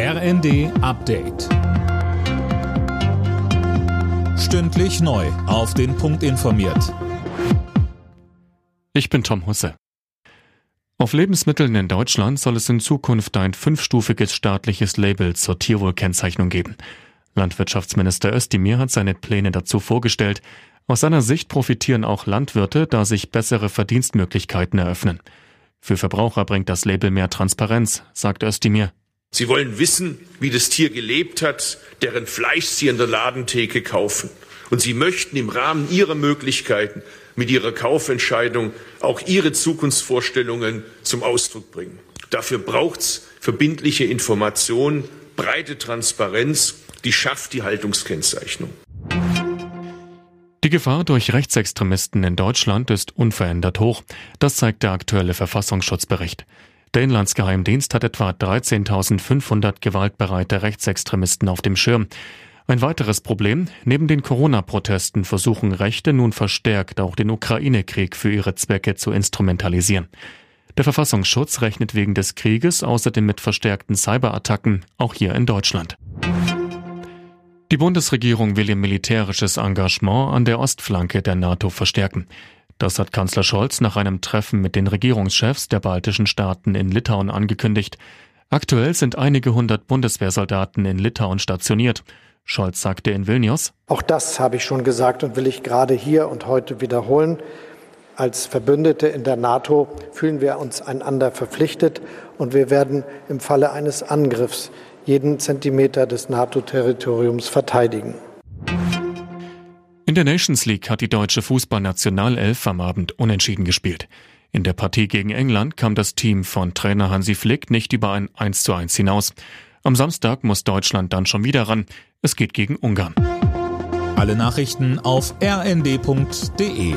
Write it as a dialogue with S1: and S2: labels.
S1: RND Update. Stündlich neu. Auf den Punkt informiert.
S2: Ich bin Tom Husse. Auf Lebensmitteln in Deutschland soll es in Zukunft ein fünfstufiges staatliches Label zur Tierwohlkennzeichnung geben. Landwirtschaftsminister Özdemir hat seine Pläne dazu vorgestellt. Aus seiner Sicht profitieren auch Landwirte, da sich bessere Verdienstmöglichkeiten eröffnen. Für Verbraucher bringt das Label mehr Transparenz, sagt Özdemir.
S3: Sie wollen wissen, wie das Tier gelebt hat, deren Fleisch Sie an der Ladentheke kaufen. Und Sie möchten im Rahmen Ihrer Möglichkeiten mit Ihrer Kaufentscheidung auch Ihre Zukunftsvorstellungen zum Ausdruck bringen. Dafür braucht es verbindliche Informationen, breite Transparenz, die schafft die Haltungskennzeichnung.
S2: Die Gefahr durch Rechtsextremisten in Deutschland ist unverändert hoch. Das zeigt der aktuelle Verfassungsschutzbericht. Der Inlandsgeheimdienst hat etwa 13.500 gewaltbereite Rechtsextremisten auf dem Schirm. Ein weiteres Problem, neben den Corona-Protesten versuchen Rechte nun verstärkt auch den Ukraine-Krieg für ihre Zwecke zu instrumentalisieren. Der Verfassungsschutz rechnet wegen des Krieges außerdem mit verstärkten Cyberattacken, auch hier in Deutschland. Die Bundesregierung will ihr militärisches Engagement an der Ostflanke der NATO verstärken. Das hat Kanzler Scholz nach einem Treffen mit den Regierungschefs der baltischen Staaten in Litauen angekündigt. Aktuell sind einige hundert Bundeswehrsoldaten in Litauen stationiert. Scholz sagte in Vilnius,
S4: Auch das habe ich schon gesagt und will ich gerade hier und heute wiederholen. Als Verbündete in der NATO fühlen wir uns einander verpflichtet und wir werden im Falle eines Angriffs jeden Zentimeter des NATO-Territoriums verteidigen.
S2: In der Nations League hat die deutsche Fußballnationalelf am Abend unentschieden gespielt. In der Partie gegen England kam das Team von Trainer Hansi Flick nicht über ein 1 zu 1 hinaus. Am Samstag muss Deutschland dann schon wieder ran. Es geht gegen Ungarn.
S1: Alle Nachrichten auf rnd.de